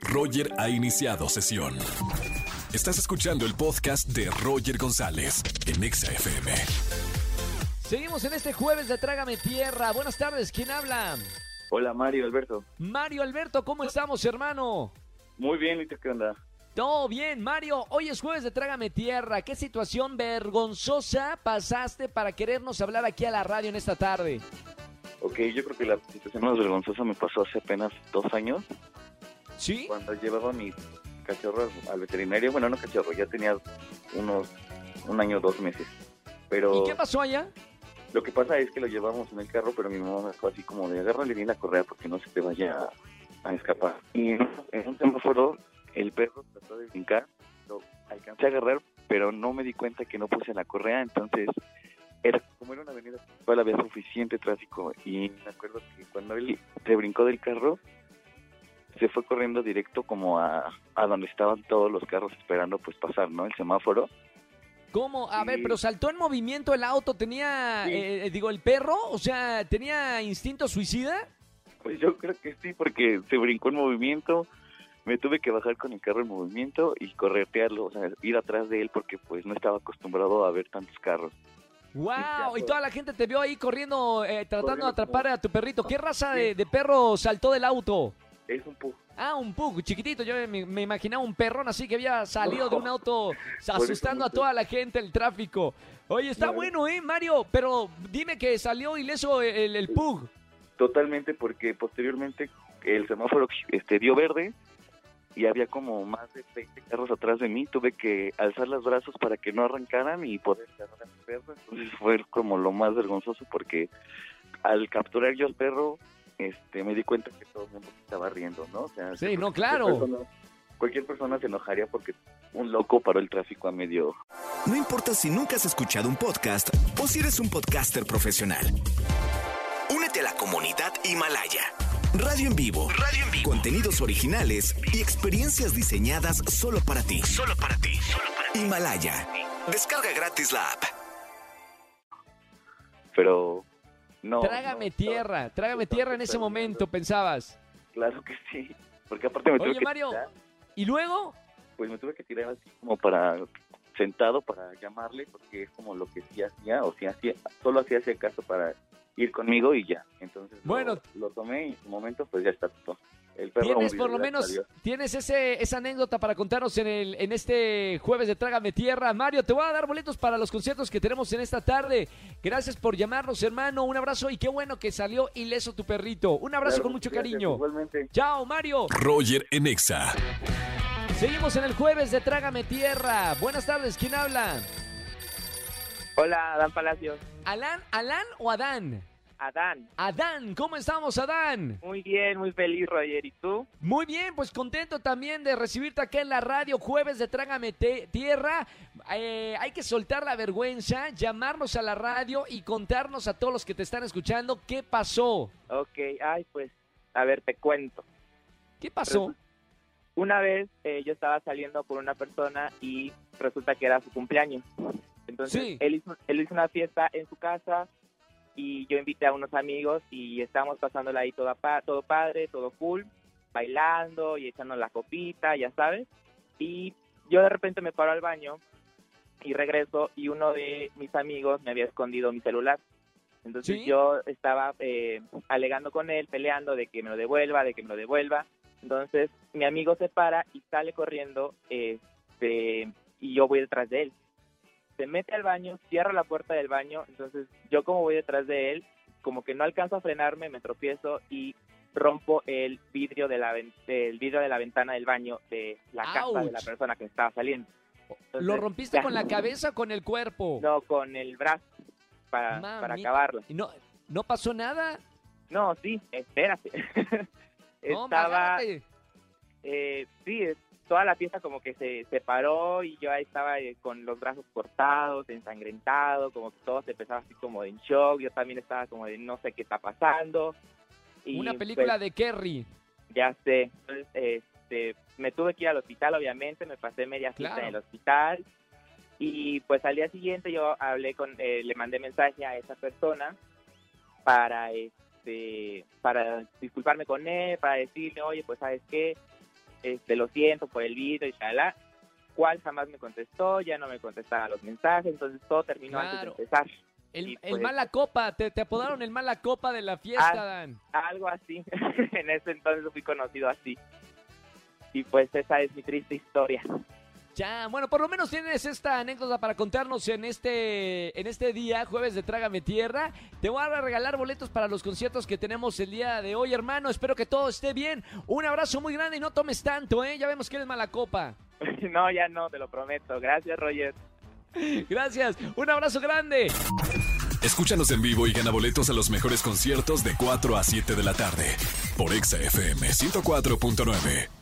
Roger ha iniciado sesión. Estás escuchando el podcast de Roger González en Exa FM. Seguimos en este jueves de Trágame Tierra. Buenas tardes, ¿quién habla? Hola Mario, Alberto. Mario Alberto, ¿cómo estamos, hermano? Muy bien, ¿y tú qué onda? Todo bien, Mario. Hoy es jueves de Trágame Tierra. ¿Qué situación vergonzosa pasaste para querernos hablar aquí a la radio en esta tarde? Ok, yo creo que la situación más vergonzosa me pasó hace apenas dos años, ¿Sí? cuando llevaba a mi cachorro al veterinario. Bueno, no cachorro, ya tenía unos un año, dos meses. Pero ¿Y qué pasó allá? lo que pasa es que lo llevamos en el carro, pero mi mamá me fue así como de agárrale bien la correa porque no se te vaya a, a escapar. Y en, en un semáforo, el perro trató de brincar, lo alcancé a agarrar, pero no me di cuenta que no puse la correa, entonces era como era una avenida principal había suficiente tráfico y me acuerdo que cuando él se brincó del carro se fue corriendo directo como a, a donde estaban todos los carros esperando pues pasar, ¿no? El semáforo. ¿Cómo? A ver, pero saltó en movimiento el auto, tenía, Sí. eh, digo, el perro, o sea, tenía instinto suicida. Pues yo creo que sí, porque se brincó en movimiento, me tuve que bajar con el carro en movimiento y corretearlo, o sea, ir atrás de él porque pues no estaba acostumbrado a ver tantos carros. ¡Wow! Y toda la gente te vio ahí corriendo, eh, tratando Corriendo de atrapar a tu perrito. ¿Qué raza de perro saltó del auto? Es un poco... Ah, un pug, chiquitito. Yo me, me imaginaba un perrón así que había salido de un auto asustando a toda la gente, el tráfico. Oye, está bueno, ¿eh, Mario? Pero dime que salió ileso el, el pug. Totalmente, porque posteriormente el semáforo este, dio verde y había como más de 20 carros atrás de mí. Tuve que alzar los brazos para que no arrancaran y poder agarrar a mi perro. Entonces fue como lo más vergonzoso porque al capturar yo al perro, este, me di cuenta que todo el mundo se estaba riendo, ¿no? O sea, Sí, no, claro. persona- Cualquier persona se enojaría porque un loco paró el tráfico a medio No importa si nunca has escuchado un podcast o si eres un podcaster profesional. Únete a la comunidad Himalaya. Radio en vivo. Radio en vivo. Contenidos originales y experiencias diseñadas solo para ti. Solo para ti. Himalaya. Descarga gratis la app. pero no. trágame no, tierra, trágame tierra en ese momento, pensabas. Claro que sí, porque aparte me tuve Oye, que Mario. tirar, ¿Y luego? pues me tuve que tirar así como para sentado para llamarle porque es como lo que sí hacía o sí hacía, solo hacía ese caso para ir conmigo y ya. Entonces lo- Bueno. lo, tomé y en su momento pues ya está todo. El perro Tienes por lo menos, tienes ese, esa anécdota para contarnos en, el, en este jueves de Trágame Tierra. Mario, te voy a dar boletos para los conciertos que tenemos en esta tarde. Gracias por llamarnos, hermano. Un abrazo y qué bueno que salió ileso tu perrito. Un abrazo Claro, con mucho gracias, cariño. Igualmente. Chao, Mario. Roger en Exa. Seguimos en el jueves de Trágame Tierra. Buenas tardes, ¿quién habla? Hola, Adán Palacios. ¿Alan, Alan o Adán? Adán. Adán, ¿cómo estamos, Adán? Muy bien, muy feliz, Roger. ¿Y tú? Muy bien, pues contento también de recibirte acá en la radio, jueves de Trágame Tierra. Eh, hay que soltar la vergüenza, llamarnos a la radio y contarnos a todos los que te están escuchando qué pasó. Ok, ay, pues, a ver, te cuento. ¿Qué pasó? Una vez eh, yo estaba saliendo con una persona y resulta que era su cumpleaños. Entonces, Sí. él, hizo, él hizo una fiesta en su casa y yo invité a unos amigos y estábamos pasándola ahí toda pa- todo padre, todo cool, bailando y echando la copita, ya sabes. Y yo de repente me paro al baño y regreso y uno de mis amigos me había escondido mi celular. Entonces ¿Sí? yo estaba eh, alegando con él, peleando de que me lo devuelva, de que me lo devuelva. Entonces mi amigo se para y sale corriendo este, y yo voy detrás de él. Se mete al baño, cierra la puerta del baño, entonces yo como voy detrás de él, como que no alcanzo a frenarme, me tropiezo y rompo el vidrio de la el vidrio de la ventana del baño de la casa de la persona que estaba saliendo. Entonces, ¿Lo rompiste ya. con la cabeza o con el cuerpo? No, con el brazo para, para. ¿Y no, ¿No pasó nada? No, sí, espérate. No, estaba, eh, sí, toda la fiesta como que se separó y yo ahí estaba eh, con los brazos cortados, ensangrentado, como que todo se empezaba así como en shock, yo también estaba como de no sé qué está pasando. Y, Una película pues, de Kerry. Ya sé, entonces este, me tuve que ir al hospital obviamente, me pasé media fiesta Claro. en el hospital y pues al día siguiente yo hablé con, eh, le mandé mensaje a esa persona para este para disculparme con él, para decirle, oye, pues sabes qué, este, lo siento por el video y shalá. Cual jamás me contestó, ya no me contestaba los mensajes, entonces todo terminó antes de Claro. empezar. El, Y el pues- mala copa, te, te apodaron el mala copa de la fiesta. Dan. Algo así. en ese entonces fui conocido así. Y pues esa es mi triste historia. Ya, bueno, por lo menos tienes esta anécdota para contarnos en este, en este día, jueves de Trágame Tierra. Te voy a regalar boletos para los conciertos que tenemos el día de hoy, hermano. Espero que todo esté bien. Un abrazo muy grande y no tomes tanto, ¿eh? Ya vemos que eres mala copa. no, ya no, te lo prometo. Gracias, Roger. Gracias, un abrazo grande. Escúchanos en vivo y gana boletos a los mejores conciertos de 4 a 7 de la tarde por Exa FM 104.9.